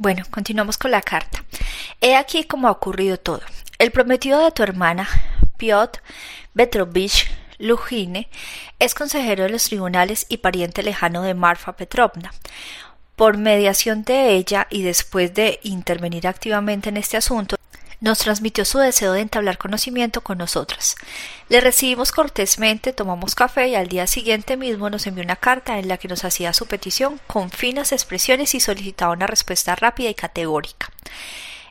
Bueno, continuamos con la carta. He aquí cómo ha ocurrido todo. El prometido de tu hermana, Piotr Petrovich Lujine, es consejero de los tribunales y pariente lejano de Marfa Petrovna. Por mediación de ella y después de intervenir activamente en este asunto, nos transmitió su deseo de entablar conocimiento con nosotras. Le recibimos cortésmente, tomamos café y al día siguiente mismo nos envió una carta en la que nos hacía su petición con finas expresiones y solicitaba una respuesta rápida y categórica.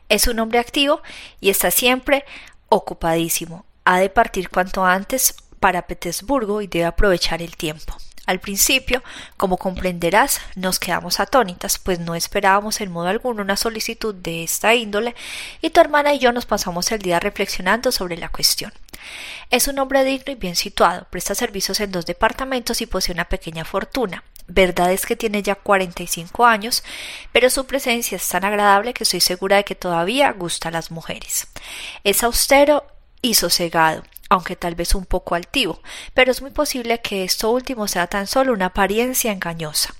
Es un hombre activo y está siempre ocupadísimo. Ha de partir cuanto antes para Petersburgo y debe aprovechar el tiempo. Al principio, como comprenderás, nos quedamos atónitas, pues no esperábamos en modo alguno una solicitud de esta índole, y tu hermana y yo nos pasamos el día reflexionando sobre la cuestión. Es un hombre digno y bien situado, presta servicios en dos departamentos y posee una pequeña fortuna. Verdad es que tiene ya 45 años, pero su presencia es tan agradable que estoy segura de que todavía gusta a las mujeres. Es austero y sosegado, aunque tal vez un poco altivo, pero es muy posible que esto último sea tan solo una apariencia engañosa.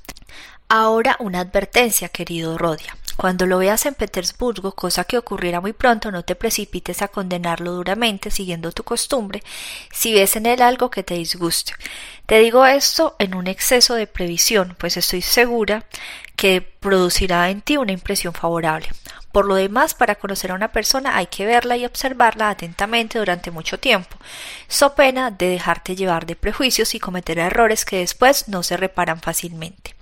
Ahora una advertencia, querido Rodia. Cuando lo veas en Petersburgo, cosa que ocurrirá muy pronto, no te precipites a condenarlo duramente, siguiendo tu costumbre, si ves en él algo que te disguste. Te digo esto en un exceso de previsión, pues estoy segura que producirá en ti una impresión favorable. Por lo demás, para conocer a una persona hay que verla y observarla atentamente durante mucho tiempo, so pena de dejarte llevar de prejuicios y cometer errores que después no se reparan fácilmente.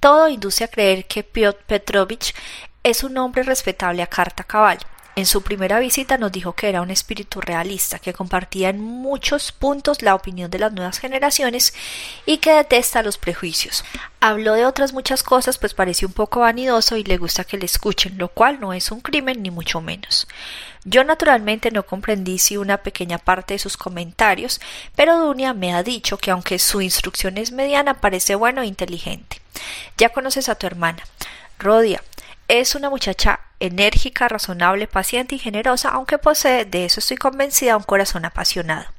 Todo induce a creer que Piotr Petrovich es un hombre respetable a carta cabal. En su primera visita nos dijo que era un espíritu realista, que compartía en muchos puntos la opinión de las nuevas generaciones y que detesta los prejuicios. Habló de otras muchas cosas, pues pareció un poco vanidoso y le gusta que le escuchen, lo cual no es un crimen ni mucho menos. Yo naturalmente no comprendí si una pequeña parte de sus comentarios, pero Dunia me ha dicho que aunque su instrucción es mediana, parece bueno e inteligente. Ya conoces a tu hermana. Rodia es una muchacha enérgica, razonable, paciente y generosa, aunque posee, de eso estoy convencida, un corazón apasionado.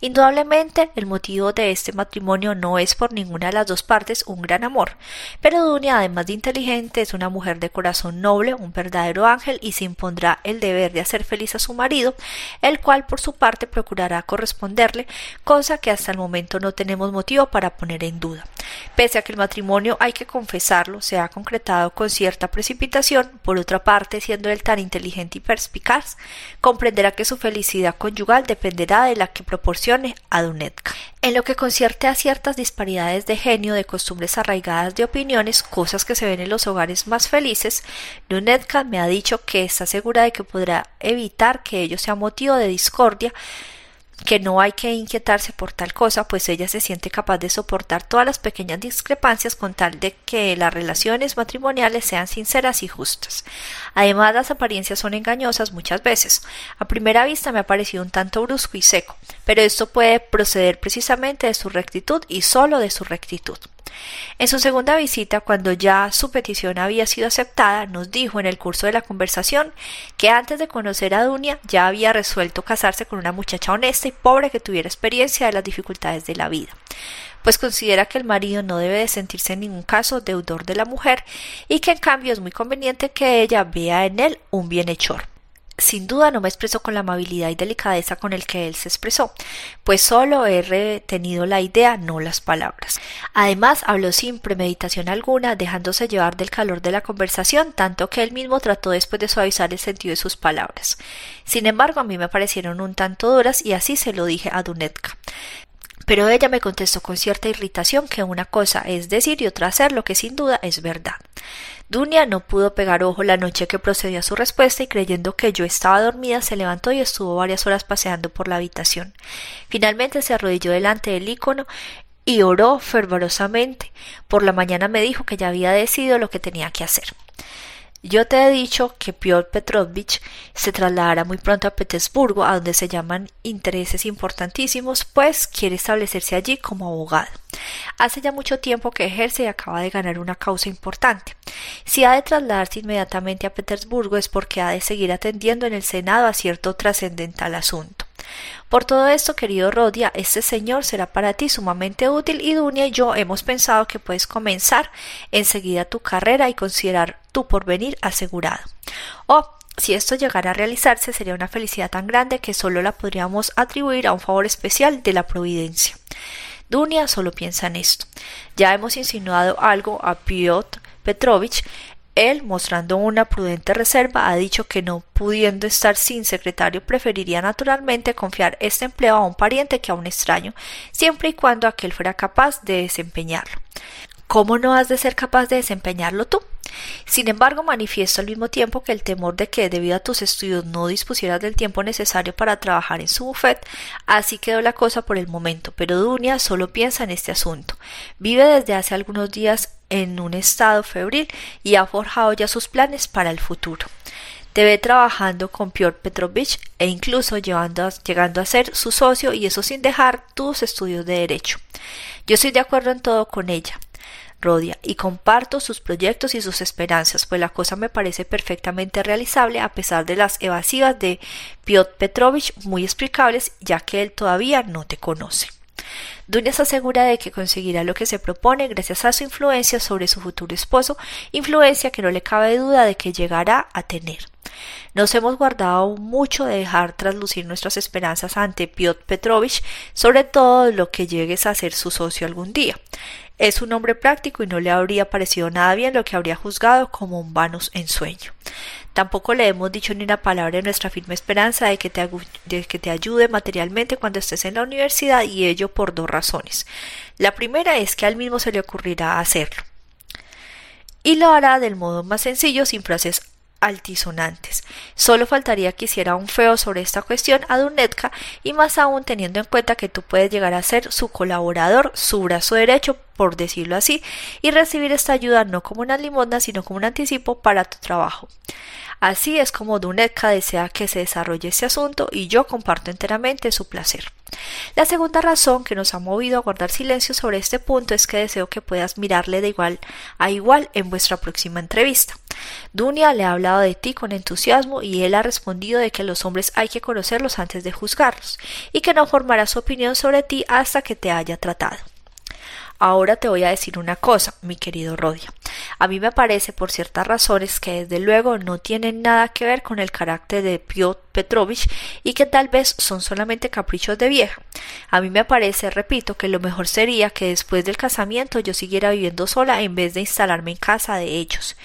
Indudablemente, el motivo de este matrimonio no es por ninguna de las dos partes un gran amor, pero Dunia, además de inteligente, es una mujer de corazón noble, un verdadero ángel y se impondrá el deber de hacer feliz a su marido, el cual por su parte procurará corresponderle, cosa que hasta el momento no tenemos motivo para poner en duda. Pese a que el matrimonio, hay que confesarlo, se ha concretado con cierta precipitación, por otra parte, siendo él tan inteligente y perspicaz, comprenderá que su felicidad conyugal dependerá de la que proporcione a Dunetka. En lo que concierte a ciertas disparidades de genio, de costumbres arraigadas, de opiniones, cosas que se ven en los hogares más felices, Dunetka me ha dicho que está segura de que podrá evitar que ello sea motivo de discordia que no hay que inquietarse por tal cosa, pues ella se siente capaz de soportar todas las pequeñas discrepancias con tal de que las relaciones matrimoniales sean sinceras y justas. Además, las apariencias son engañosas muchas veces. A primera vista me ha parecido un tanto brusco y seco, pero esto puede proceder precisamente de su rectitud y sólo de su rectitud. En su segunda visita, cuando ya su petición había sido aceptada, nos dijo en el curso de la conversación que antes de conocer a Dunia ya había resuelto casarse con una muchacha honesta y pobre que tuviera experiencia de las dificultades de la vida pues considera que el marido no debe de sentirse en ningún caso deudor de la mujer y que en cambio es muy conveniente que ella vea en él un bienhechor. Sin duda no me expresó con la amabilidad y delicadeza con el que él se expresó, pues solo he retenido la idea, no las palabras. Además, habló sin premeditación alguna, dejándose llevar del calor de la conversación, tanto que él mismo trató después de suavizar el sentido de sus palabras. Sin embargo, a mí me parecieron un tanto duras y así se lo dije a Dunetka. Pero ella me contestó con cierta irritación que una cosa es decir y otra hacer lo que sin duda es verdad. Dunia no pudo pegar ojo la noche que procedió a su respuesta y creyendo que yo estaba dormida se levantó y estuvo varias horas paseando por la habitación. Finalmente se arrodilló delante del ícono y oró fervorosamente. Por la mañana me dijo que ya había decidido lo que tenía que hacer. Yo te he dicho que Piotr Petrovich se trasladará muy pronto a Petersburgo, a donde se llaman intereses importantísimos, pues quiere establecerse allí como abogado. Hace ya mucho tiempo que ejerce y acaba de ganar una causa importante. Si ha de trasladarse inmediatamente a Petersburgo es porque ha de seguir atendiendo en el Senado a cierto trascendental asunto. Por todo esto, querido Rodia, este señor será para ti sumamente útil y Dunia y yo hemos pensado que puedes comenzar enseguida tu carrera y considerar tu porvenir asegurado. Oh, si esto llegara a realizarse sería una felicidad tan grande que solo la podríamos atribuir a un favor especial de la providencia. Dunia solo piensa en esto. Ya hemos insinuado algo a Piotr Petrovich él, mostrando una prudente reserva, ha dicho que no pudiendo estar sin secretario preferiría naturalmente confiar este empleo a un pariente que a un extraño, siempre y cuando aquel fuera capaz de desempeñarlo. ¿Cómo no has de ser capaz de desempeñarlo tú? Sin embargo, manifiesto al mismo tiempo que el temor de que, debido a tus estudios, no dispusieras del tiempo necesario para trabajar en su bufet, así quedó la cosa por el momento, pero Dunia solo piensa en este asunto. Vive desde hace algunos días en un estado febril y ha forjado ya sus planes para el futuro. Te ve trabajando con Piotr Petrovich e incluso llegando a ser su socio y eso sin dejar tus estudios de derecho. Yo estoy de acuerdo en todo con ella Y comparto sus proyectos y sus esperanzas, pues la cosa me parece perfectamente realizable a pesar de las evasivas de Piotr Petrovich muy explicables, ya que él todavía no te conoce. Dunia se asegura de que conseguirá lo que se propone gracias a su influencia sobre su futuro esposo, influencia que no le cabe duda de que llegará a tener. Nos hemos guardado mucho de dejar traslucir nuestras esperanzas ante Piotr Petrovich, sobre todo lo que llegues a ser su socio algún día. Es un hombre práctico y no le habría parecido nada bien lo que habría juzgado como un vano ensueño. Tampoco le hemos dicho ni una palabra de nuestra firme esperanza de que, te, de que te ayude materialmente cuando estés en la universidad y ello por dos razones. La primera es que al mismo se le ocurrirá hacerlo. Y lo hará del modo más sencillo sin frases altisonantes. Solo faltaría que hiciera un feo sobre esta cuestión a Dunetka y más aún teniendo en cuenta que tú puedes llegar a ser su colaborador, su brazo derecho, por decirlo así, y recibir esta ayuda no como una limosna, sino como un anticipo para tu trabajo. Así es como Dunetka desea que se desarrolle este asunto y yo comparto enteramente su placer. La segunda razón que nos ha movido a guardar silencio sobre este punto es que deseo que puedas mirarle de igual a igual en vuestra próxima entrevista. Dunia le ha hablado de ti con entusiasmo y él ha respondido de que los hombres hay que conocerlos antes de juzgarlos y que no formará su opinión sobre ti hasta que te haya tratado. Ahora te voy a decir una cosa, mi querido Rodia. A mí me parece, por ciertas razones que desde luego no tienen nada que ver con el carácter de Piotr Petrovich y que tal vez son solamente caprichos de vieja. A mí me parece, repito, que lo mejor sería que después del casamiento yo siguiera viviendo sola en vez de instalarme en casa de ellos.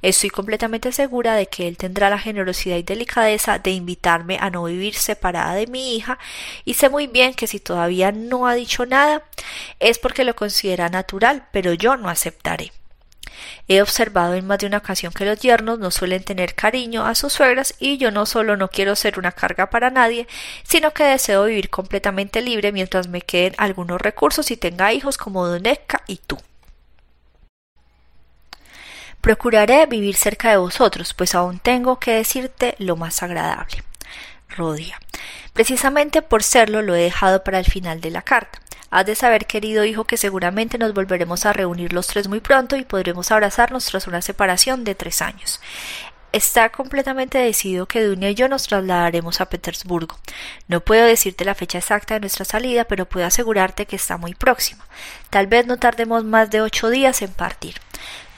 Estoy completamente segura de que él tendrá la generosidad y delicadeza de invitarme a no vivir separada de mi hija y sé muy bien que si todavía no ha dicho nada es porque lo considera natural, pero yo no aceptaré. He observado en más de una ocasión que los yernos no suelen tener cariño a sus suegras y yo no solo no quiero ser una carga para nadie, sino que deseo vivir completamente libre mientras me queden algunos recursos y tenga hijos como Doneca y tú. Procuraré vivir cerca de vosotros, pues aún tengo que decirte lo más agradable. Rodia. Precisamente por serlo lo he dejado para el final de la carta. Has de saber, querido hijo, que seguramente nos volveremos a reunir los tres muy pronto y podremos abrazarnos tras una separación de tres años. Está completamente decidido que Dunia y yo nos trasladaremos a Petersburgo. No puedo decirte la fecha exacta de nuestra salida, pero puedo asegurarte que está muy próxima. Tal vez no tardemos más de ocho días en partir.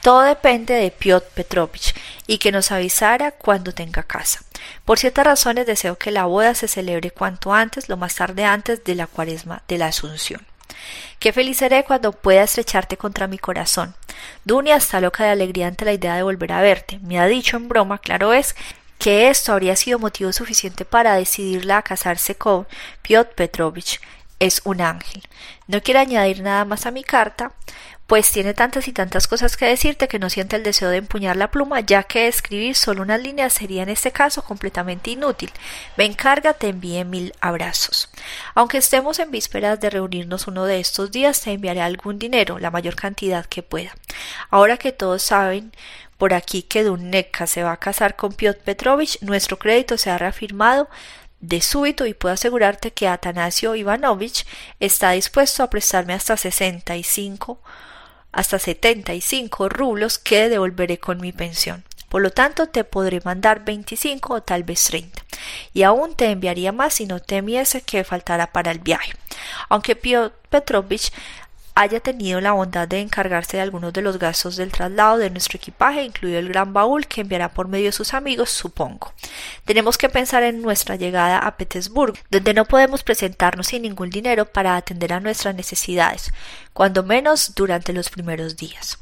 Todo depende de Piotr Petrovich y que nos avisara cuando tenga casa. Por ciertas razones deseo que la boda se celebre cuanto antes, lo más tarde antes de la cuaresma de la Asunción. Qué feliz seré cuando pueda estrecharte contra mi corazón. Dunia está loca de alegría ante la idea de volver a verte. Me ha dicho en broma, claro es, que esto habría sido motivo suficiente para decidirla a casarse con Piotr Petrovich. Es un ángel. No quiero añadir nada más a mi carta, pues tiene tantas y tantas cosas que decirte que no siente el deseo de empuñar la pluma, ya que escribir solo unas líneas sería en este caso completamente inútil. Me encarga, te envíe mil abrazos. Aunque estemos en vísperas de reunirnos uno de estos días, te enviaré algún dinero, la mayor cantidad que pueda. Ahora que todos saben por aquí que Duneka se va a casar con Piotr Petrovich, nuestro crédito se ha reafirmado de súbito y puedo asegurarte que Atanasio Ivanovich está dispuesto a prestarme hasta sesenta y cinco hasta setenta y cinco rublos que devolveré con mi pensión. Por lo tanto, te podré mandar veinticinco o tal vez treinta. Y aún te enviaría más si no temiese que faltara para el viaje. Aunque Piotr Petrovich haya tenido la bondad de encargarse de algunos de los gastos del traslado de nuestro equipaje, incluido el gran baúl que enviará por medio de sus amigos, supongo. Tenemos que pensar en nuestra llegada a Petersburgo, donde no podemos presentarnos sin ningún dinero para atender a nuestras necesidades, cuando menos durante los primeros días.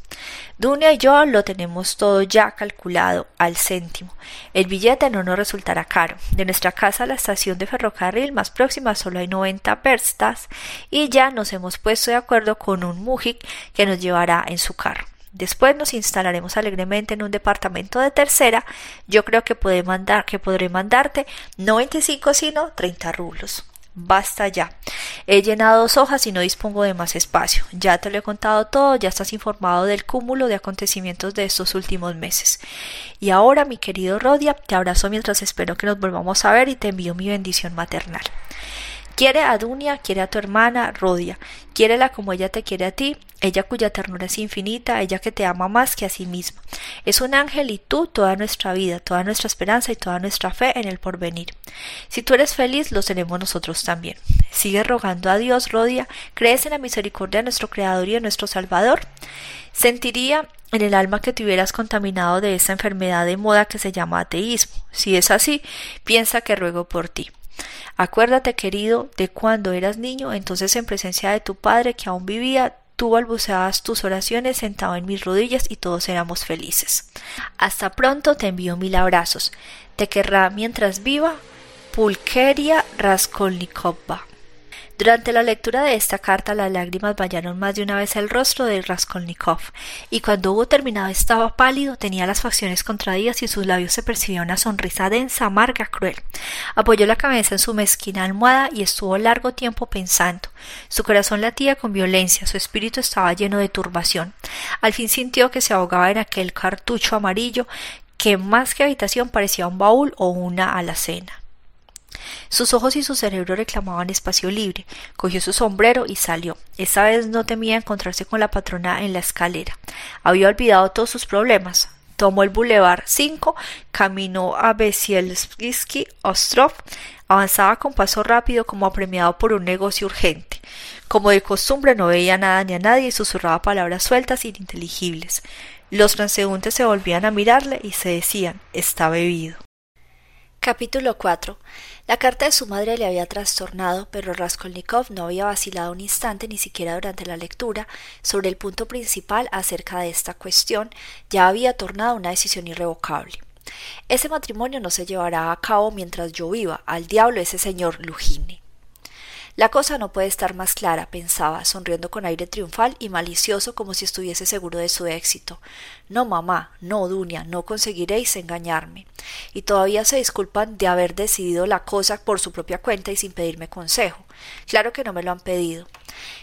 Dunia y yo lo tenemos todo ya calculado al céntimo. El billete no nos resultará caro. De nuestra casa a la estación de ferrocarril más próxima solo hay 90 verstas y ya nos hemos puesto de acuerdo con un mujik que nos llevará en su carro. Después nos instalaremos alegremente en un departamento de tercera. Yo creo que, puede mandar, que podré mandarte no 25 sino 30 rublos. Basta ya. He llenado dos hojas y no dispongo de más espacio. Ya te lo he contado todo, ya estás informado del cúmulo de acontecimientos de estos últimos meses. Y ahora, mi querido Rodia, te abrazo mientras espero que nos volvamos a ver y te envío mi bendición maternal. Quiere a Dunia, quiere a tu hermana, Rodia. Quiérela como ella te quiere a ti, ella cuya ternura es infinita, ella que te ama más que a sí misma. Es un ángel y tú toda nuestra vida, toda nuestra esperanza y toda nuestra fe en el porvenir. Si tú eres feliz, lo seremos nosotros también. Sigue rogando a Dios, Rodia, crees en la misericordia de nuestro Creador y de nuestro Salvador. Sentiría en el alma que te hubieras contaminado de esa enfermedad de moda que se llama ateísmo. Si es así, piensa que ruego por ti. Acuérdate, querido, de cuando eras niño, entonces en presencia de tu padre que aún vivía, tú balbuceabas tus oraciones sentado en mis rodillas y todos éramos felices. Hasta pronto te envío mil abrazos. Te querrá mientras viva Pulkeria Raskolnikova. Durante la lectura de esta carta las lágrimas bañaron más de una vez el rostro de Raskolnikov, y cuando hubo terminado estaba pálido, tenía las facciones contraídas y sus labios se percibía una sonrisa densa, amarga, cruel. Apoyó la cabeza en su mezquina almohada y estuvo largo tiempo pensando. Su corazón latía con violencia, su espíritu estaba lleno de turbación. Al fin sintió que se ahogaba en aquel cartucho amarillo que más que habitación parecía un baúl o una alacena. Sus ojos y su cerebro reclamaban espacio libre. Cogió su sombrero y salió. Esta vez no temía encontrarse con la patrona en la escalera. Había olvidado todos sus problemas. Tomó el Boulevard 5, caminó a Besielsky Ostrov, avanzaba con paso rápido como apremiado por un negocio urgente. Como de costumbre no veía nada ni a nadie y susurraba palabras sueltas e ininteligibles. Los transeúntes se volvían a mirarle y se decían está bebido. Capítulo 4 la carta de su madre le había trastornado, pero Raskolnikov no había vacilado un instante ni siquiera durante la lectura sobre el punto principal acerca de esta cuestión, ya había tornado una decisión irrevocable. Ese matrimonio no se llevará a cabo mientras yo viva, al diablo ese señor Lugine. La cosa no puede estar más clara, pensaba, sonriendo con aire triunfal y malicioso como si estuviese seguro de su éxito. No, mamá, no, Dunia, no conseguiréis engañarme. Y todavía se disculpan de haber decidido la cosa por su propia cuenta y sin pedirme consejo. Claro que no me lo han pedido.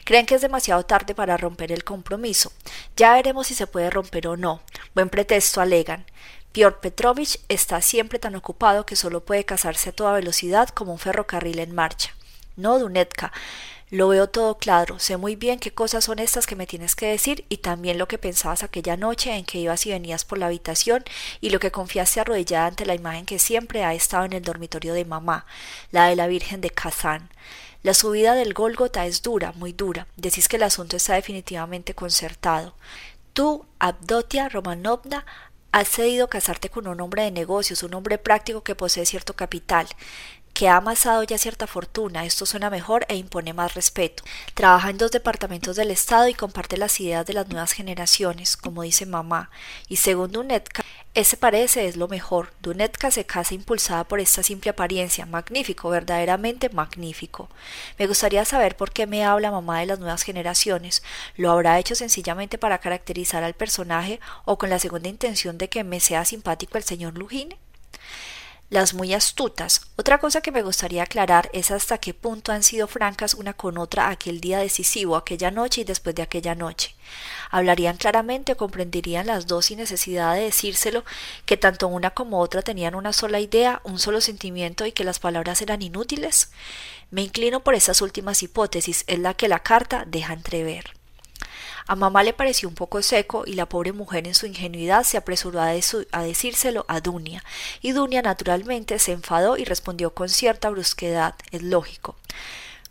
Creen que es demasiado tarde para romper el compromiso. Ya veremos si se puede romper o no. Buen pretexto alegan. Piotr Petrovich está siempre tan ocupado que solo puede casarse a toda velocidad como un ferrocarril en marcha. No, Dunetka. Lo veo todo claro, sé muy bien qué cosas son estas que me tienes que decir y también lo que pensabas aquella noche en que ibas y venías por la habitación y lo que confiaste arrodillada ante la imagen que siempre ha estado en el dormitorio de mamá, la de la Virgen de Kazán. La subida del Gólgota es dura, muy dura. Decís que el asunto está definitivamente concertado. Tú, Abdotia Romanovna, Has cedido casarte con un hombre de negocios, un hombre práctico que posee cierto capital, que ha amasado ya cierta fortuna, esto suena mejor e impone más respeto. Trabaja en dos departamentos del Estado y comparte las ideas de las nuevas generaciones, como dice mamá, y según Dunetka, ese parece es lo mejor. Dunetka se casa impulsada por esta simple apariencia. Magnífico, verdaderamente magnífico. Me gustaría saber por qué me habla mamá de las nuevas generaciones. ¿Lo habrá hecho sencillamente para caracterizar al personaje o con la segunda intención de que me sea simpático el señor Lugine? Las muy astutas. Otra cosa que me gustaría aclarar es hasta qué punto han sido francas una con otra aquel día decisivo, aquella noche y después de aquella noche. Hablarían claramente o comprenderían las dos sin necesidad de decírselo que tanto una como otra tenían una sola idea, un solo sentimiento y que las palabras eran inútiles. Me inclino por esas últimas hipótesis, es la que la carta deja entrever. A mamá le pareció un poco seco y la pobre mujer en su ingenuidad se apresuró a, decírselo a Dunia, y Dunia naturalmente se enfadó y respondió con cierta brusquedad, es lógico.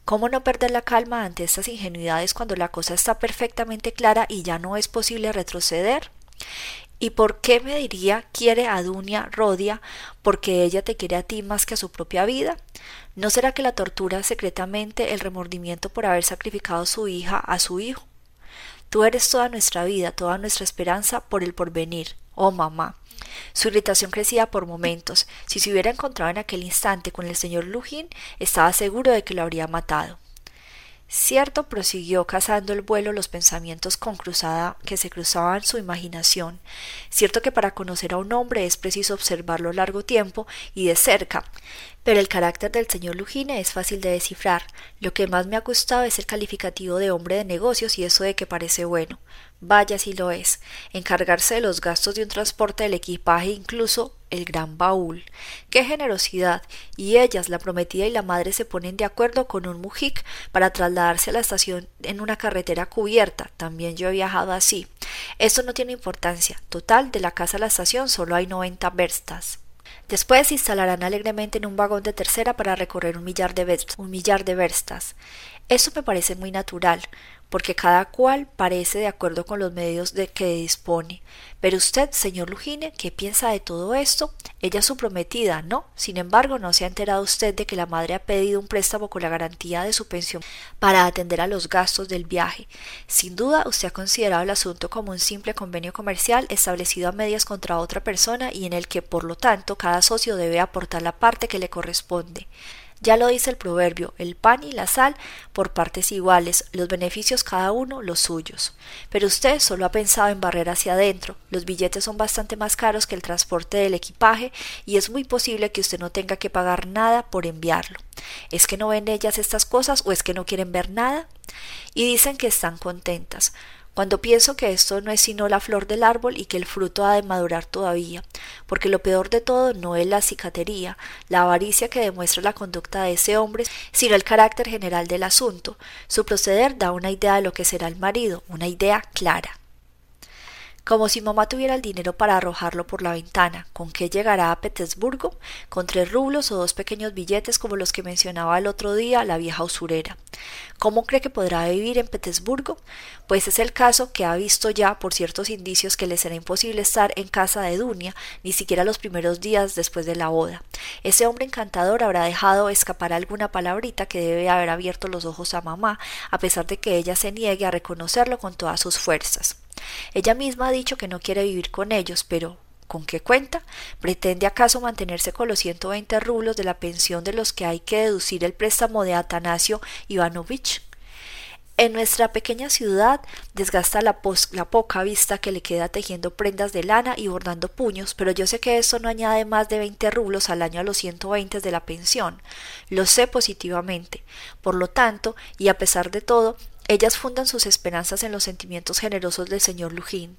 ¿Cómo no perder la calma ante estas ingenuidades cuando la cosa está perfectamente clara y ya no es posible retroceder? ¿Y por qué me diría quiere a Dunia Rodia porque ella te quiere a ti más que a su propia vida? ¿No será que la tortura secretamente el remordimiento por haber sacrificado su hija a su hijo? Tú eres toda nuestra vida, toda nuestra esperanza por el porvenir. Oh mamá. Su irritación crecía por momentos. Si se hubiera encontrado en aquel instante con el señor Lujin, estaba seguro de que lo habría matado. Cierto prosiguió cazando el vuelo los pensamientos con cruzada que se cruzaban su imaginación. Cierto que para conocer a un hombre es preciso observarlo largo tiempo y de cerca. Pero el carácter del señor Lugine es fácil de descifrar. Lo que más me ha gustado es el calificativo de hombre de negocios y eso de que parece bueno. Vaya si lo es. Encargarse de los gastos de un transporte del equipaje, incluso el gran baúl. ¡Qué generosidad! Y ellas, la prometida y la madre, se ponen de acuerdo con un mujik para trasladarse a la estación en una carretera cubierta. También yo he viajado así. Esto no tiene importancia. Total, de la casa a la estación solo hay noventa verstas. Después se instalarán alegremente en un vagón de tercera para recorrer un millar de, un millar de verstas. Eso me parece muy natural porque cada cual parece de acuerdo con los medios de que dispone. Pero usted, señor Lugine, ¿qué piensa de todo esto? Ella es su prometida, ¿no? Sin embargo, ¿no se ha enterado usted de que la madre ha pedido un préstamo con la garantía de su pensión para atender a los gastos del viaje? Sin duda, usted ha considerado el asunto como un simple convenio comercial establecido a medias contra otra persona y en el que, por lo tanto, cada socio debe aportar la parte que le corresponde. Ya lo dice el proverbio, el pan y la sal por partes iguales, los beneficios cada uno los suyos. Pero usted solo ha pensado en barrer hacia adentro, los billetes son bastante más caros que el transporte del equipaje y es muy posible que usted no tenga que pagar nada por enviarlo. ¿Es que no ven ellas estas cosas o es que no quieren ver nada? Y dicen que están contentas cuando pienso que esto no es sino la flor del árbol y que el fruto ha de madurar todavía, porque lo peor de todo no es la cicatería, la avaricia que demuestra la conducta de ese hombre, sino el carácter general del asunto. Su proceder da una idea de lo que será el marido, una idea clara como si mamá tuviera el dinero para arrojarlo por la ventana. ¿Con qué llegará a Petersburgo? Con tres rublos o dos pequeños billetes como los que mencionaba el otro día la vieja usurera. ¿Cómo cree que podrá vivir en Petersburgo? Pues es el caso que ha visto ya por ciertos indicios que le será imposible estar en casa de Dunia ni siquiera los primeros días después de la boda. Ese hombre encantador habrá dejado escapar alguna palabrita que debe haber abierto los ojos a mamá, a pesar de que ella se niegue a reconocerlo con todas sus fuerzas. Ella misma ha dicho que no quiere vivir con ellos, pero ¿con qué cuenta? ¿Pretende acaso mantenerse con los 120 rublos de la pensión de los que hay que deducir el préstamo de Atanasio Ivanovich? En nuestra pequeña ciudad desgasta la, la, poca vista que le queda tejiendo prendas de lana y bordando puños, pero yo sé que eso no añade más de 20 rublos al año a los 120 de la pensión. Lo sé positivamente. Por lo tanto, y a pesar de todo, ellas fundan sus esperanzas en los sentimientos generosos del señor Lujín.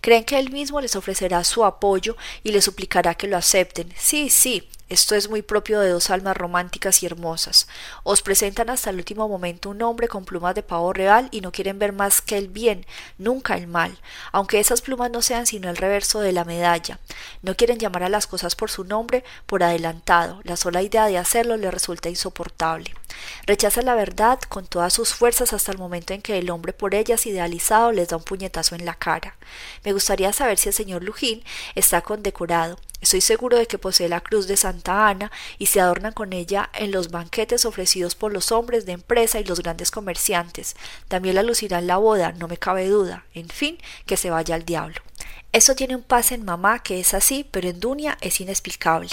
Creen que él mismo les ofrecerá su apoyo y les suplicará que lo acepten. Sí, sí, Esto es muy propio de dos almas románticas y hermosas. Os presentan hasta el último momento un hombre con plumas de pavo real y no quieren ver más que el bien, nunca el mal, aunque esas plumas no sean sino el reverso de la medalla. No quieren llamar a las cosas por su nombre por adelantado. La sola idea de hacerlo les resulta insoportable. Rechazan la verdad con todas sus fuerzas hasta el momento en que el hombre por ellas idealizado les da un puñetazo en la cara. Me gustaría saber si el señor Lujín está condecorado. Estoy seguro de que posee la cruz de Santa Ana y se adornan con ella en los banquetes ofrecidos por los hombres de empresa y los grandes comerciantes. También la lucirá en la boda, no me cabe duda. En fin, que se vaya al diablo. Eso tiene un pase en mamá que es así, pero en Dunia es inexplicable.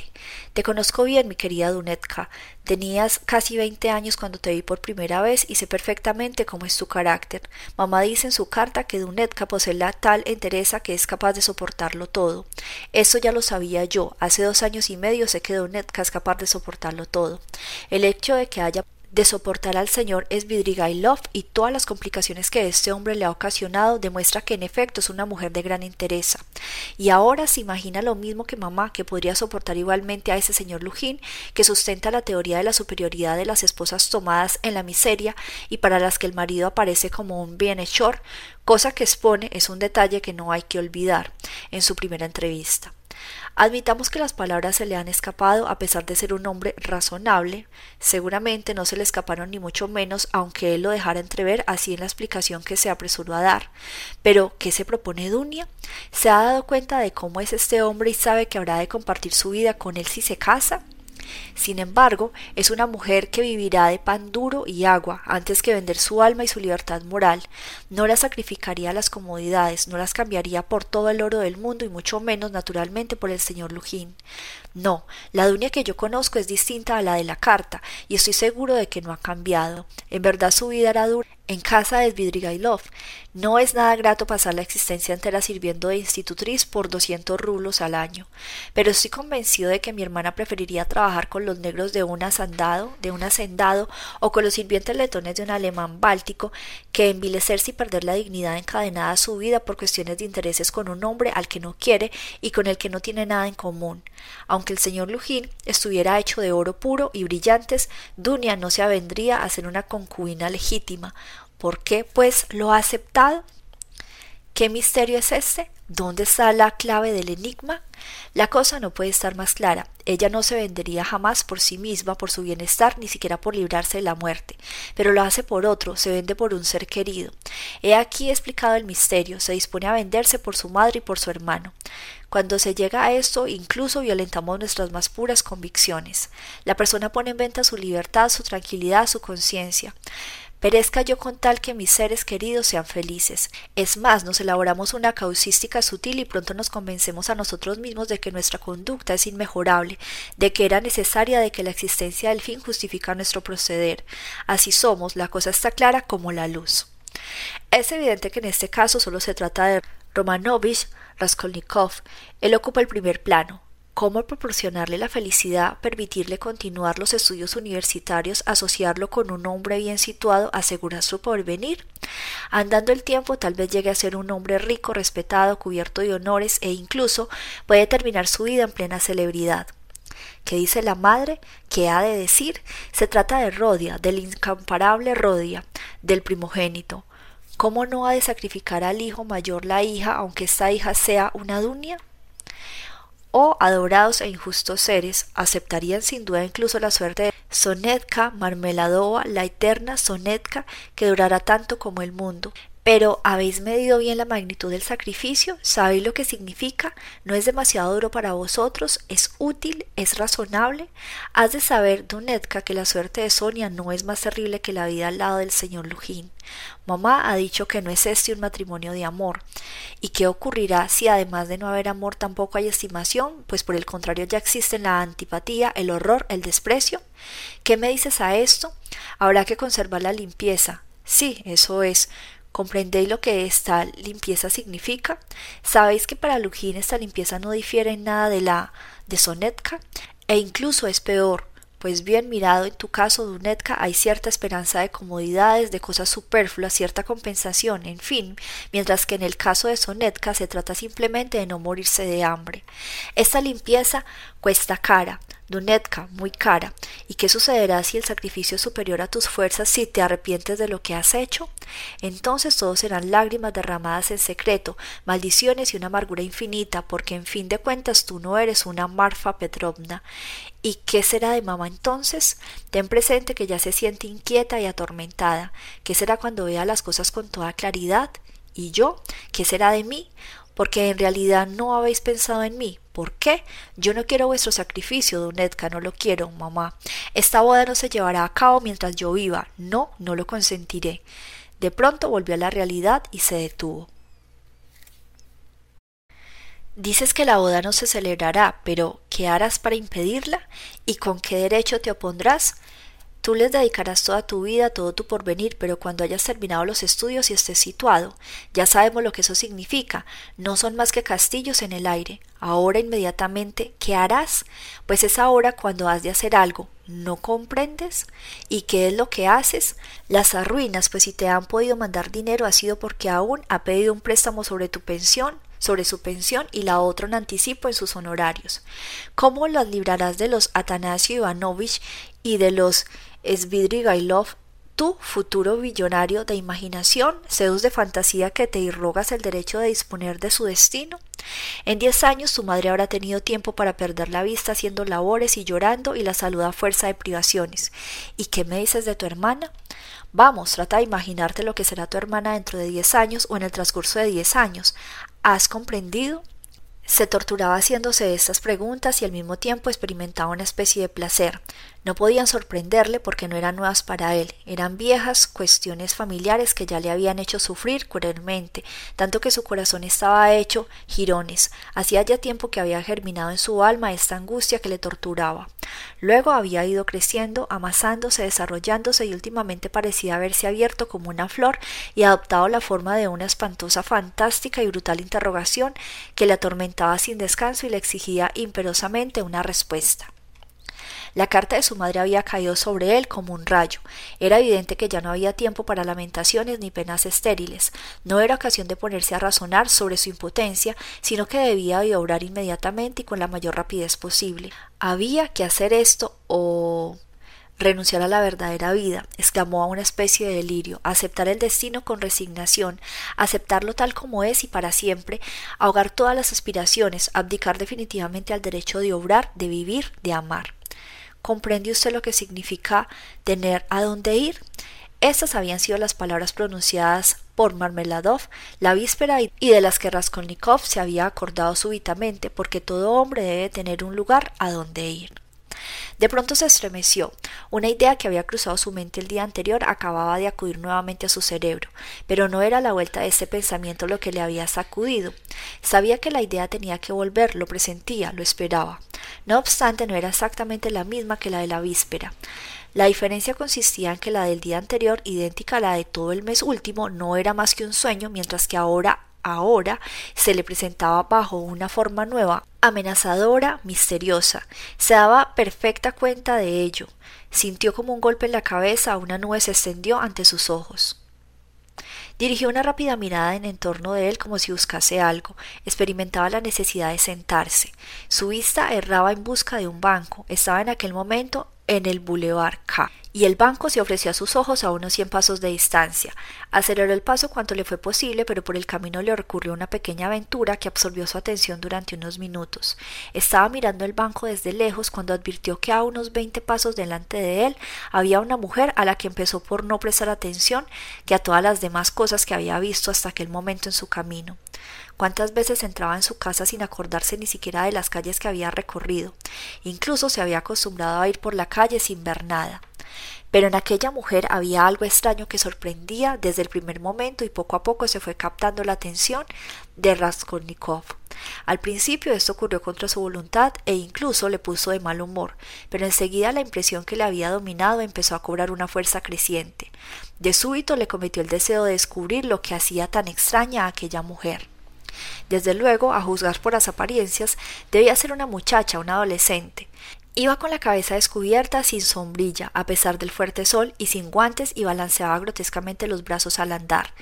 Te conozco bien, mi querida Dunetka. Tenías casi veinte años cuando te vi por primera vez y sé perfectamente cómo es tu carácter. Mamá dice en su carta que Dunetka posee la tal entereza que es capaz de soportarlo todo. Eso ya lo sabía yo. Hace dos años y medio sé que Dunetka es capaz de soportarlo todo. El hecho de que haya de soportar al señor Svidrigailov y todas las complicaciones que este hombre le ha ocasionado demuestra que en efecto es una mujer de gran interés. Y ahora se imagina lo mismo que mamá, que podría soportar igualmente a ese señor Lujín, que sustenta la teoría de la superioridad de las esposas tomadas en la miseria y para las que el marido aparece como un bienhechor, cosa que expone es un detalle que no hay que olvidar en su primera entrevista. Admitamos que las palabras se le han escapado a pesar de ser un hombre razonable, seguramente no se le escaparon ni mucho menos aunque él lo dejara entrever así en la explicación que se apresuró a dar. Pero, ¿qué se propone Dunia? ¿Se ha dado cuenta de cómo es este hombre y sabe que habrá de compartir su vida con él si se casa? Sin embargo, es una mujer que vivirá de pan duro y agua antes que vender su alma y su libertad moral. No la sacrificaría a las comodidades, no las cambiaría por todo el oro del mundo y mucho menos naturalmente por el señor Lujín. No, la Dunia que yo conozco es distinta a la de la carta, y estoy seguro de que no ha cambiado. En verdad su vida era dura en casa de Svidrigailov. No es nada grato pasar la existencia entera sirviendo de institutriz por doscientos rublos al año, pero estoy convencido de que mi hermana preferiría trabajar con los negros de un asandado, de un hacendado o con los sirvientes letones de un alemán báltico que envilecerse y perder la dignidad encadenada a su vida por cuestiones de intereses con un hombre al que no quiere y con el que no tiene nada en común. Aunque el señor Lujín estuviera hecho de oro puro y brillantes, Dunia no se avendría a ser una concubina legítima, ¿Por qué, pues, lo ha aceptado? ¿Qué misterio es este? ¿Dónde está la clave del enigma? La cosa no puede estar más clara. Ella no se vendería jamás por sí misma, por su bienestar, ni siquiera por librarse de la muerte, pero lo hace por otro, se vende por un ser querido. He aquí explicado el misterio, se dispone a venderse por su madre y por su hermano. Cuando se llega a esto, incluso violentamos nuestras más puras convicciones. La persona pone en venta su libertad, su tranquilidad, su conciencia. Perezca yo con tal que mis seres queridos sean felices. Es más, nos elaboramos una causística sutil y pronto nos convencemos a nosotros mismos de que nuestra conducta es inmejorable, de que era necesaria, de que la existencia del fin justifica nuestro proceder. Así somos, la cosa está clara como la luz. Es evidente que en este caso solo se trata de Romanovich Raskolnikov. Él ocupa el primer plano cómo proporcionarle la felicidad, permitirle continuar los estudios universitarios, asociarlo con un hombre bien situado, asegurar su porvenir. Andando el tiempo tal vez llegue a ser un hombre rico, respetado, cubierto de honores e incluso puede terminar su vida en plena celebridad. ¿Qué dice la madre? ¿Qué ha de decir? Se trata de Rodia, del incomparable Rodia, del primogénito. ¿Cómo no ha de sacrificar al hijo mayor la hija, aunque esta hija sea una dunia? oh adorados e injustos seres, aceptarían sin duda incluso la suerte de Sonetka Marmeladova, la eterna Sonetka que durará tanto como el mundo. Pero ¿habéis medido bien la magnitud del sacrificio? ¿Sabéis lo que significa? ¿No es demasiado duro para vosotros? ¿Es útil? ¿Es razonable? Has de saber, Donetka, que la suerte de Sonia no es más terrible que la vida al lado del señor Lujín. Mamá ha dicho que no es este un matrimonio de amor. ¿Y qué ocurrirá si además de no haber amor tampoco hay estimación? Pues por el contrario ya existen la antipatía, el horror, el desprecio. ¿Qué me dices a esto? Habrá que conservar la limpieza. Sí, eso es. ¿Comprendéis lo que esta limpieza significa? ¿Sabéis que para Lujín esta limpieza no difiere en nada de la de Sonetka? E incluso es peor, pues bien mirado en tu caso, Dunetka, hay cierta esperanza de comodidades, de cosas superfluas, cierta compensación, en fin, mientras que en el caso de Sonetka se trata simplemente de no morirse de hambre. Esta limpieza cuesta cara, Dunetka, muy cara. ¿Y qué sucederá si el sacrificio es superior a tus fuerzas si te arrepientes de lo que has hecho? Entonces todos serán lágrimas derramadas en secreto, maldiciones y una amargura infinita, porque en fin de cuentas tú no eres una Marfa Petrovna. ¿Y qué será de mamá entonces? Ten presente que ya se siente inquieta y atormentada. ¿Qué será cuando vea las cosas con toda claridad? ¿Y yo? ¿Qué será de mí? Porque en realidad no habéis pensado en mí. ¿Por qué? Yo no quiero vuestro sacrificio, Dunetka, no lo quiero, mamá. Esta boda no se llevará a cabo mientras yo viva. No, no lo consentiré. De pronto volvió a la realidad y se detuvo. Dices que la boda no se celebrará, pero ¿qué harás para impedirla? ¿Y con qué derecho te opondrás? Tú les dedicarás toda tu vida, todo tu porvenir, pero cuando hayas terminado los estudios y estés situado, ya sabemos lo que eso significa, no son más que castillos en el aire. Ahora inmediatamente, ¿qué harás? Pues es ahora cuando has de hacer algo. ¿No comprendes? ¿Y qué es lo que haces? Las arruinas, pues si te han podido mandar dinero ha sido porque aún ha pedido un préstamo sobre tu pensión sobre su pensión y la otra un anticipo en sus honorarios. ¿Cómo las librarás de los Atanasio Ivanovich y de los Svidrigailov, tú, futuro billonario de imaginación, Zeus de fantasía que te irrogas el derecho de disponer de su destino? En diez años tu madre habrá tenido tiempo para perder la vista haciendo labores y llorando y la salud a fuerza de privaciones. ¿Y qué me dices de tu hermana? Vamos, trata de imaginarte lo que será tu hermana dentro de diez años o en el transcurso de diez años. ¿Has comprendido? Se torturaba haciéndose estas preguntas y al mismo tiempo experimentaba una especie de placer. No podían sorprenderle porque no eran nuevas para él, eran viejas cuestiones familiares que ya le habían hecho sufrir cruelmente, tanto que su corazón estaba hecho jirones. Hacía ya tiempo que había germinado en su alma esta angustia que le torturaba. Luego había ido creciendo, amasándose, desarrollándose y últimamente parecía haberse abierto como una flor y adoptado la forma de una espantosa, fantástica y brutal interrogación que le atormentaba sin descanso y le exigía imperosamente una respuesta. La carta de su madre había caído sobre él como un rayo. Era evidente que ya no había tiempo para lamentaciones ni penas estériles. No era ocasión de ponerse a razonar sobre su impotencia, sino que debía de obrar inmediatamente y con la mayor rapidez posible. Había que hacer esto o renunciar a la verdadera vida, exclamó a una especie de delirio, aceptar el destino con resignación, aceptarlo tal como es y para siempre, ahogar todas las aspiraciones, abdicar definitivamente al derecho de obrar, de vivir, de amar. ¿Comprende usted lo que significa tener a dónde ir? Estas habían sido las palabras pronunciadas por Marmeladov la víspera y de las que Raskolnikov se había acordado súbitamente, porque todo hombre debe tener un lugar a donde ir. De pronto se estremeció. Una idea que había cruzado su mente el día anterior acababa de acudir nuevamente a su cerebro, pero no era la vuelta de ese pensamiento lo que le había sacudido. Sabía que la idea tenía que volver, lo presentía, lo esperaba. No obstante, no era exactamente la misma que la de la víspera. La diferencia consistía en que la del día anterior, idéntica a la de todo el mes último, no era más que un sueño, mientras que ahora ahora se le presentaba bajo una forma nueva, amenazadora, misteriosa. Se daba perfecta cuenta de ello. Sintió como un golpe en la cabeza, una nube se extendió ante sus ojos. Dirigió una rápida mirada en torno de él como si buscase algo. Experimentaba la necesidad de sentarse. Su vista erraba en busca de un banco. Estaba en aquel momento en el Boulevard K y el banco se ofreció a sus ojos a unos cien pasos de distancia. Aceleró el paso cuanto le fue posible, pero por el camino le ocurrió una pequeña aventura que absorbió su atención durante unos minutos. Estaba mirando el banco desde lejos cuando advirtió que a unos veinte pasos delante de él había una mujer a la que empezó por no prestar atención que a todas las demás cosas que había visto hasta aquel momento en su camino. Cuántas veces entraba en su casa sin acordarse ni siquiera de las calles que había recorrido. Incluso se había acostumbrado a ir por la calle sin ver nada. Pero en aquella mujer había algo extraño que sorprendía desde el primer momento y poco a poco se fue captando la atención de Raskolnikov. Al principio esto ocurrió contra su voluntad e incluso le puso de mal humor, pero enseguida la impresión que le había dominado empezó a cobrar una fuerza creciente. De súbito le cometió el deseo de descubrir lo que hacía tan extraña a aquella mujer. Desde luego, a juzgar por las apariencias, debía ser una muchacha, una adolescente. Iba con la cabeza descubierta, sin sombrilla, a pesar del fuerte sol, y sin guantes, y balanceaba grotescamente los brazos al andar.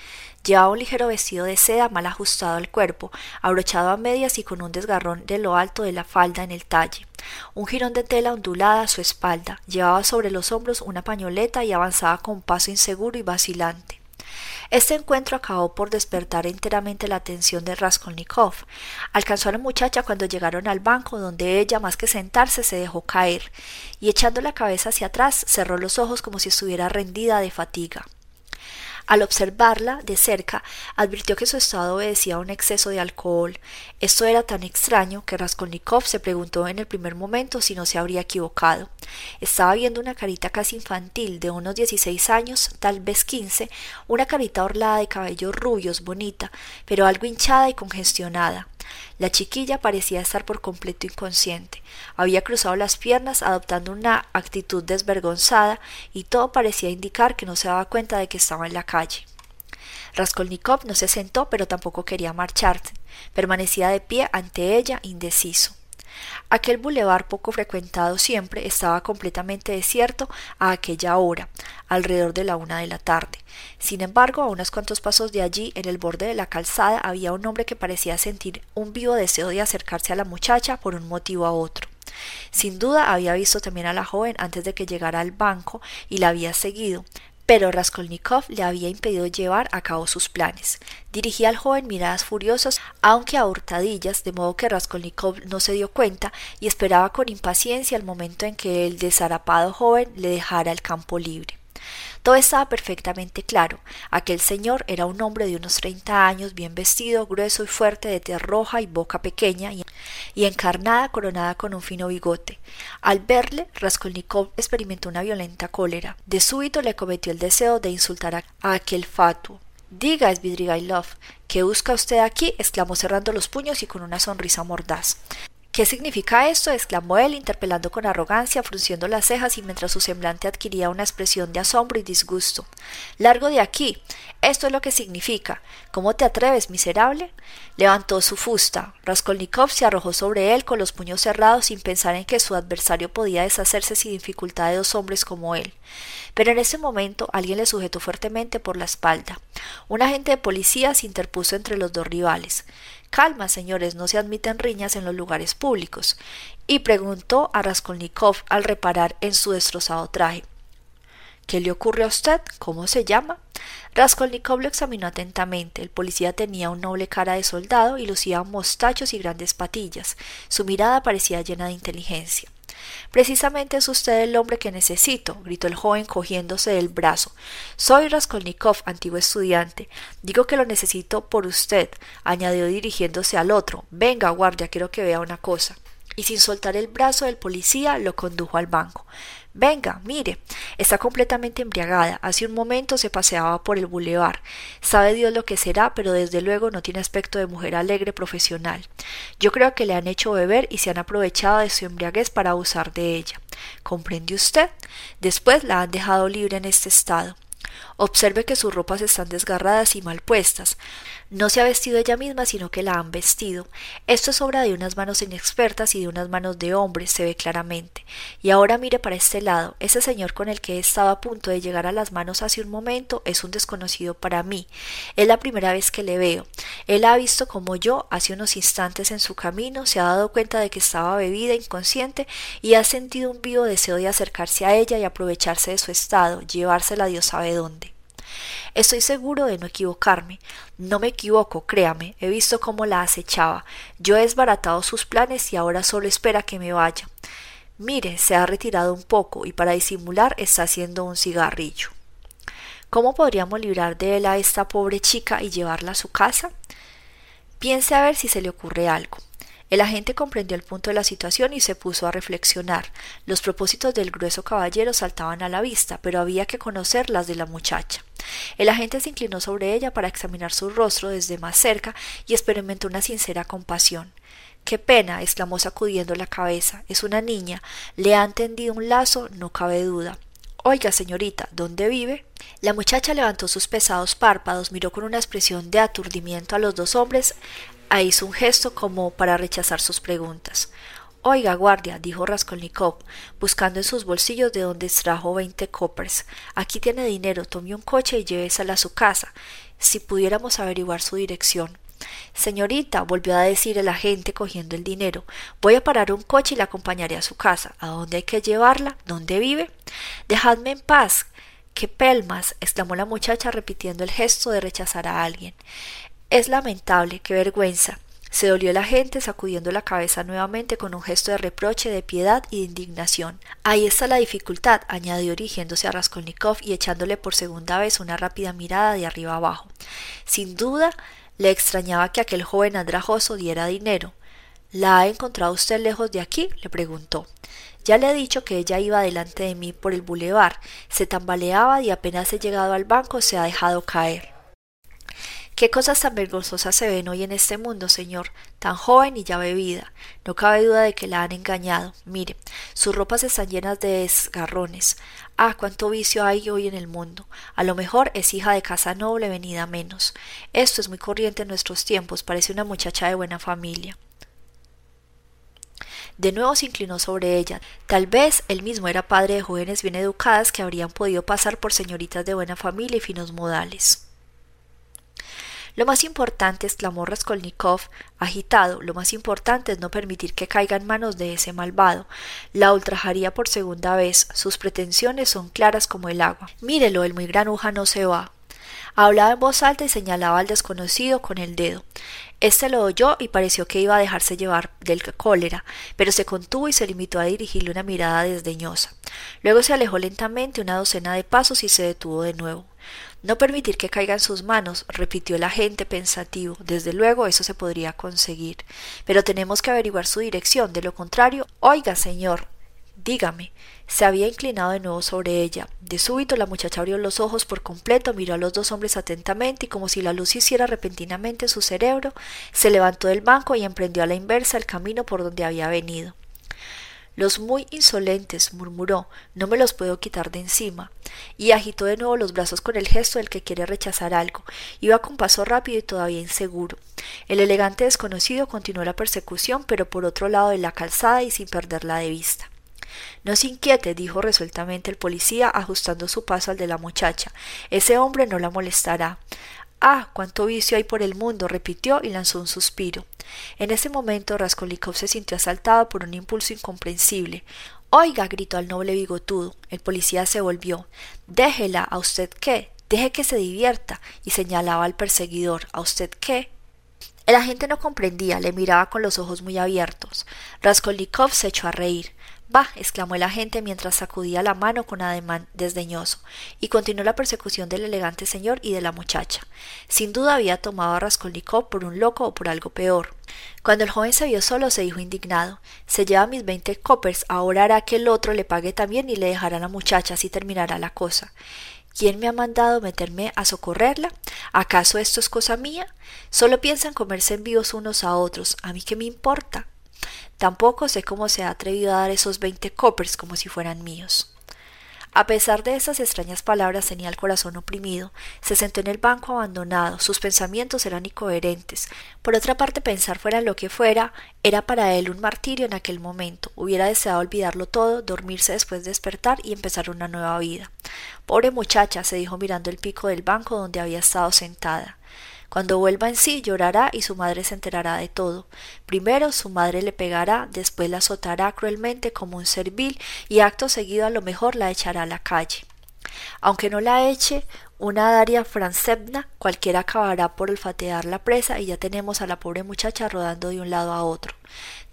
Llevaba un ligero vestido de seda mal ajustado al cuerpo, abrochado a medias y con un desgarrón de lo alto de la falda en el talle. Un jirón de tela ondulada a su espalda. Llevaba sobre los hombros una pañoleta y avanzaba con paso inseguro y vacilante. Este encuentro acabó por despertar enteramente la atención de Raskolnikov. Alcanzó a la muchacha cuando llegaron al banco, donde ella, más que sentarse, se dejó caer, y echando la cabeza hacia atrás, cerró los ojos como si estuviera rendida de fatiga. Al observarla de cerca, advirtió que su estado obedecía a un exceso de alcohol. Esto era tan extraño que Raskolnikov se preguntó en el primer momento si no se habría equivocado. Estaba viendo una carita casi infantil de unos dieciséis años, tal vez quince, una carita orlada de cabellos rubios, bonita, pero algo hinchada y congestionada. La chiquilla parecía estar por completo inconsciente. Había cruzado las piernas adoptando una actitud desvergonzada y todo parecía indicar que no se daba cuenta de que estaba en la calle. Raskolnikov no se sentó, pero tampoco quería marcharse. Permanecía de pie ante ella, indeciso. Aquel bulevar poco frecuentado siempre estaba completamente desierto a aquella hora, alrededor de la una de la tarde. Sin embargo, a unos cuantos pasos de allí, en el borde de la calzada, había un hombre que parecía sentir un vivo deseo de acercarse a la muchacha por un motivo a otro. Sin duda había visto también a la joven antes de que llegara al banco y la había seguido, pero Raskolnikov le había impedido llevar a cabo sus planes. Dirigía al joven miradas furiosas, aunque a hurtadillas, de modo que Raskolnikov no se dio cuenta y esperaba con impaciencia el momento en que el desarapado joven le dejara el campo libre. Todo estaba perfectamente claro. Aquel señor era un hombre de unos treinta años, bien vestido, grueso y fuerte, de tez roja y boca pequeña y encarnada coronada con un fino bigote. Al verle, Raskolnikov experimentó una violenta cólera. De súbito le cometió el deseo de insultar a, aquel fatuo. Diga, Svidrigailov, ¿qué busca usted aquí? exclamó cerrando los puños y con una sonrisa mordaz. ¿Qué significa esto? exclamó él, interpelando con arrogancia, frunciendo las cejas y mientras su semblante adquiría una expresión de asombro y disgusto. Largo de aquí. Esto es lo que significa. ¿Cómo te atreves, miserable? Levantó su fusta. Raskolnikov se arrojó sobre él con los puños cerrados sin pensar en que su adversario podía deshacerse sin dificultad de dos hombres como él. Pero en ese momento alguien le sujetó fuertemente por la espalda. Un agente de policía se interpuso entre los dos rivales. Calma, señores, no se admiten riñas en los lugares públicos. Y preguntó a Raskolnikov al reparar en su destrozado traje. ¿Qué le ocurre a usted? ¿Cómo se llama? Raskolnikov lo examinó atentamente. El policía tenía un noble cara de soldado y lucía mostachos y grandes patillas. Su mirada parecía llena de inteligencia. Precisamente es usted el hombre que necesito, gritó el joven cogiéndose del brazo. Soy Raskolnikov, antiguo estudiante. Digo que lo necesito por usted, añadió dirigiéndose al otro. Venga, guardia, quiero que vea una cosa. Y sin soltar el brazo del policía lo condujo al banco. Venga, mire, está completamente embriagada. Hace un momento se paseaba por el bulevar. Sabe Dios lo que será, pero desde luego no tiene aspecto de mujer alegre profesional. Yo creo que le han hecho beber y se han aprovechado de su embriaguez para abusar de ella. ¿Comprende usted? Después la han dejado libre en este estado. Observe que sus ropas están desgarradas y mal puestas. No se ha vestido ella misma, sino que la han vestido. Esto es obra de unas manos inexpertas y de unas manos de hombre, se ve claramente. Y ahora mire para este lado. Ese señor con el que he estado a punto de llegar a las manos hace un momento es un desconocido para mí. Es la primera vez que le veo. Él ha visto como yo hace unos instantes en su camino, se ha dado cuenta de que estaba bebida, inconsciente, y ha sentido un vivo deseo de acercarse a ella y aprovecharse de su estado, llevársela Dios sabe dónde. Estoy seguro de no equivocarme. No me equivoco, créame. He visto cómo la acechaba. Yo he desbaratado sus planes y ahora solo espera que me vaya. Mire, se ha retirado un poco y para disimular está haciendo un cigarrillo. ¿Cómo podríamos librar de él a esta pobre chica y llevarla a su casa? Piense a ver si se le ocurre algo. El agente comprendió el punto de la situación y se puso a reflexionar. Los propósitos del grueso caballero saltaban a la vista, pero había que conocer las de la muchacha. El agente se inclinó sobre ella para examinar su rostro desde más cerca y experimentó una sincera compasión. Qué pena, exclamó sacudiendo la cabeza. Es una niña. Le han tendido un lazo, no cabe duda. Oiga, señorita, ¿dónde vive? La muchacha levantó sus pesados párpados, miró con una expresión de aturdimiento a los dos hombres e hizo un gesto como para rechazar sus preguntas. Oiga, guardia, dijo Raskolnikov, buscando en sus bolsillos de donde extrajo veinte coppers. Aquí tiene dinero, tome un coche y llévesela a su casa, si pudiéramos averiguar su dirección. Señorita, volvió a decir el agente cogiendo el dinero, voy a parar un coche y la acompañaré a su casa. ¿A dónde hay que llevarla? ¿Dónde vive? Dejadme en paz. ¡Qué pelmas! exclamó la muchacha repitiendo el gesto de rechazar a alguien. Es lamentable, qué vergüenza. Se dolió la gente, sacudiendo la cabeza nuevamente con un gesto de reproche, de piedad y de indignación. Ahí está la dificultad, añadió dirigiéndose a Raskolnikov y echándole por segunda vez una rápida mirada de arriba abajo. Sin duda, le extrañaba que aquel joven andrajoso diera dinero. ¿La ha encontrado usted lejos de aquí? le preguntó. Ya le he dicho que ella iba delante de mí por el bulevar, se tambaleaba y apenas he llegado al banco se ha dejado caer. Qué cosas tan vergonzosas se ven hoy en este mundo, señor, tan joven y ya bebida. No cabe duda de que la han engañado. Mire, sus ropas están llenas de desgarrones. Ah, cuánto vicio hay hoy en el mundo. A lo mejor es hija de casa noble venida menos. Esto es muy corriente en nuestros tiempos, parece una muchacha de buena familia. De nuevo se inclinó sobre ella. Tal vez él mismo era padre de jóvenes bien educadas que habrían podido pasar por señoritas de buena familia y finos modales. Lo más importante, exclamó Raskolnikov, agitado, lo más importante es no permitir que caiga en manos de ese malvado. La ultrajaría por segunda vez. Sus pretensiones son claras como el agua. Mírelo, el muy granuja no se va. Hablaba en voz alta y señalaba al desconocido con el dedo. Este lo oyó y pareció que iba a dejarse llevar del cólera, pero se contuvo y se limitó a dirigirle una mirada desdeñosa. Luego se alejó lentamente una docena de pasos y se detuvo de nuevo. No permitir que caiga en sus manos, repitió el agente pensativo. Desde luego eso se podría conseguir. Pero tenemos que averiguar su dirección. De lo contrario. Oiga, señor. Dígame. Se había inclinado de nuevo sobre ella. De súbito la muchacha abrió los ojos por completo, miró a los dos hombres atentamente y como si la luz hiciera repentinamente en su cerebro, se levantó del banco y emprendió a la inversa el camino por donde había venido. Los muy insolentes, murmuró, no me los puedo quitar de encima, y agitó de nuevo los brazos con el gesto del que quiere rechazar algo. Iba con paso rápido y todavía inseguro. El elegante desconocido continuó la persecución, pero por otro lado de la calzada y sin perderla de vista. No se inquiete, dijo resueltamente el policía, ajustando su paso al de la muchacha. Ese hombre no la molestará. Ah, cuánto vicio hay por el mundo, repitió y lanzó un suspiro. En ese momento Raskolnikov se sintió asaltado por un impulso incomprensible. Oiga, gritó al noble bigotudo. El policía se volvió. Déjela, ¿a usted qué? Deje que se divierta. y señalaba al perseguidor. ¿A usted qué? El agente no comprendía, le miraba con los ojos muy abiertos. Raskolnikov se echó a reír. Bah, exclamó el agente mientras sacudía la mano con ademán desdeñoso, y continuó la persecución del elegante señor y de la muchacha. Sin duda había tomado a Raskolnikov por un loco o por algo peor. Cuando el joven se vio solo, se dijo indignado Se lleva mis veinte coppers, ahora hará que el otro le pague también y le dejará a la muchacha, así terminará la cosa. ¿Quién me ha mandado meterme a socorrerla? ¿Acaso esto es cosa mía? Solo piensan comerse en vivos unos a otros. ¿A mí qué me importa? Tampoco sé cómo se ha atrevido a dar esos veinte coppers como si fueran míos. A pesar de esas extrañas palabras tenía el corazón oprimido, se sentó en el banco abandonado, sus pensamientos eran incoherentes. Por otra parte, pensar fuera lo que fuera era para él un martirio en aquel momento. Hubiera deseado olvidarlo todo, dormirse después de despertar y empezar una nueva vida. Pobre muchacha, se dijo mirando el pico del banco donde había estado sentada. Cuando vuelva en sí llorará y su madre se enterará de todo. Primero su madre le pegará, después la azotará cruelmente como un servil y acto seguido a lo mejor la echará a la calle. Aunque no la eche una Daria Francevna, cualquiera acabará por olfatear la presa y ya tenemos a la pobre muchacha rodando de un lado a otro.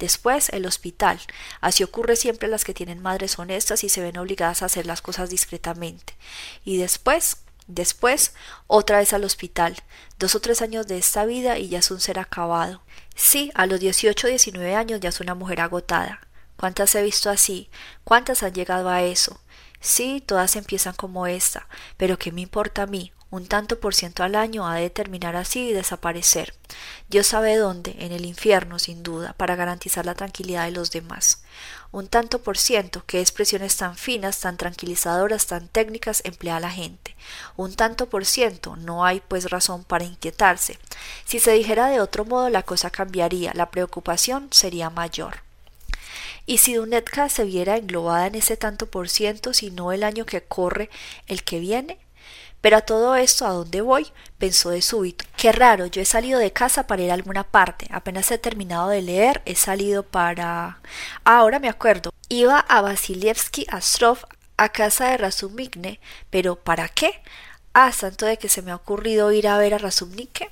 Después, el hospital. Así ocurre siempre a las que tienen madres honestas y se ven obligadas a hacer las cosas discretamente. Y después, Después, otra vez al hospital. Dos o tres años de esta vida y ya es un ser acabado. Sí, a los dieciocho o diecinueve años ya es una mujer agotada. ¿Cuántas he visto así? ¿Cuántas han llegado a eso? Sí, todas empiezan como esta, pero ¿qué me importa a mí? un tanto por ciento al año ha de terminar así y desaparecer. Dios sabe dónde, en el infierno, sin duda, para garantizar la tranquilidad de los demás. Un tanto por ciento, qué expresiones tan finas, tan tranquilizadoras, tan técnicas emplea la gente. Un tanto por ciento, no hay pues razón para inquietarse. Si se dijera de otro modo la cosa cambiaría, la preocupación sería mayor. ¿Y si Dunetka se viera englobada en ese tanto por ciento, si no el año que corre, el que viene? Pero a todo esto, ¿a dónde voy? pensó de súbito. Qué raro, yo he salido de casa para ir a alguna parte. Apenas he terminado de leer, he salido para. Ah, ahora me acuerdo. Iba a Vasilievsky Astrov a casa de Razumigne, pero ¿para qué? Ah, tanto de que se me ha ocurrido ir a ver a Razumnike.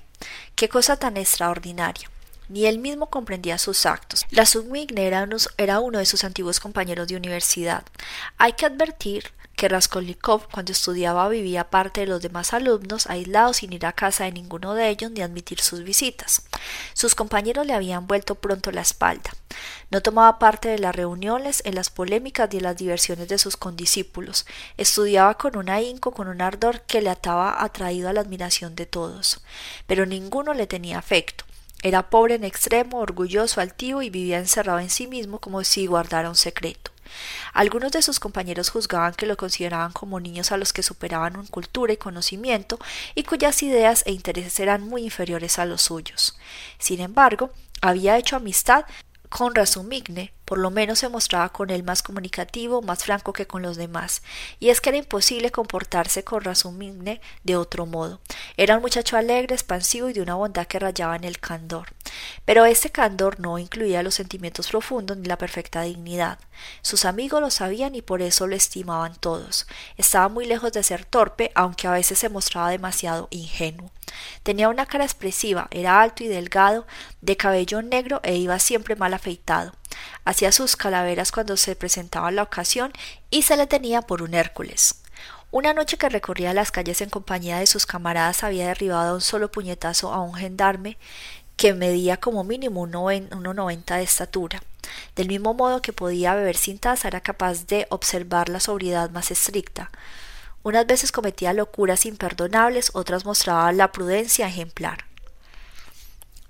Qué cosa tan extraordinaria. Ni él mismo comprendía sus actos. Era, era uno de sus antiguos compañeros de universidad. Hay que advertir que Raskolnikov cuando estudiaba vivía aparte de los demás alumnos, aislado sin ir a casa de ninguno de ellos ni admitir sus visitas. Sus compañeros le habían vuelto pronto la espalda. No tomaba parte de las reuniones, en las polémicas ni en las diversiones de sus condiscípulos. Estudiaba con un ahínco, con un ardor que le ataba atraído a la admiración de todos. Pero ninguno le tenía afecto. Era pobre en extremo, orgulloso, altivo y vivía encerrado en sí mismo como si guardara un secreto. Algunos de sus compañeros juzgaban que lo consideraban como niños a los que superaban en cultura y conocimiento y cuyas ideas e intereses eran muy inferiores a los suyos. Sin embargo, había hecho amistad con Razumigne, por lo menos se mostraba con él más comunicativo, más franco que con los demás, y es que era imposible comportarse con Razumigne de otro modo. Era un muchacho alegre, expansivo y de una bondad que rayaba en el candor. Pero ese candor no incluía los sentimientos profundos ni la perfecta dignidad. Sus amigos lo sabían y por eso lo estimaban todos. Estaba muy lejos de ser torpe, aunque a veces se mostraba demasiado ingenuo. Tenía una cara expresiva, era alto y delgado, de cabello negro e iba siempre mal afeitado. Hacía sus calaveras cuando se presentaba la ocasión y se le tenía por un Hércules. Una noche que recorría las calles en compañía de sus camaradas había derribado un solo puñetazo a un gendarme que medía como mínimo 1,90 de estatura. Del mismo modo que podía beber sin taza, era capaz de observar la sobriedad más estricta. Unas veces cometía locuras imperdonables, otras mostraba la prudencia ejemplar.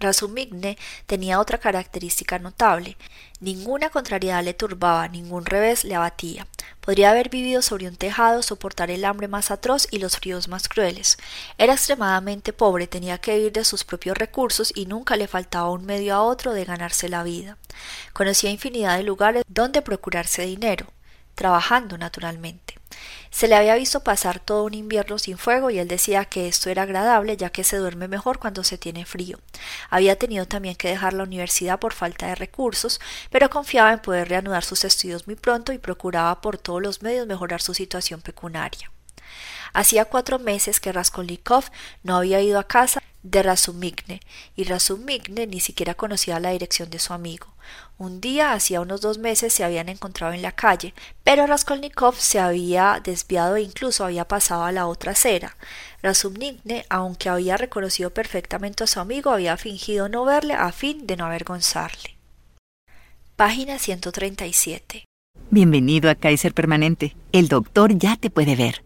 Razumigne tenía otra característica notable. Ninguna contrariedad le turbaba, ningún revés le abatía. Podría haber vivido sobre un tejado, soportar el hambre más atroz y los fríos más crueles. Era extremadamente pobre, tenía que vivir de sus propios recursos y nunca le faltaba un medio a otro de ganarse la vida. Conocía infinidad de lugares donde procurarse dinero, trabajando naturalmente. Se le había visto pasar todo un invierno sin fuego y él decía que esto era agradable ya que se duerme mejor cuando se tiene frío. Había tenido también que dejar la universidad por falta de recursos, pero confiaba en poder reanudar sus estudios muy pronto y procuraba por todos los medios mejorar su situación pecuniaria. Hacía cuatro meses que Raskolnikov no había ido a casa de Razumigne, y Razumigne ni siquiera conocía la dirección de su amigo. Un día, hacía unos dos meses, se habían encontrado en la calle, pero Raskolnikov se había desviado e incluso había pasado a la otra acera. Razumigne, aunque había reconocido perfectamente a su amigo, había fingido no verle a fin de no avergonzarle. Página 137. Bienvenido a Kaiser Permanente. El doctor ya te puede ver.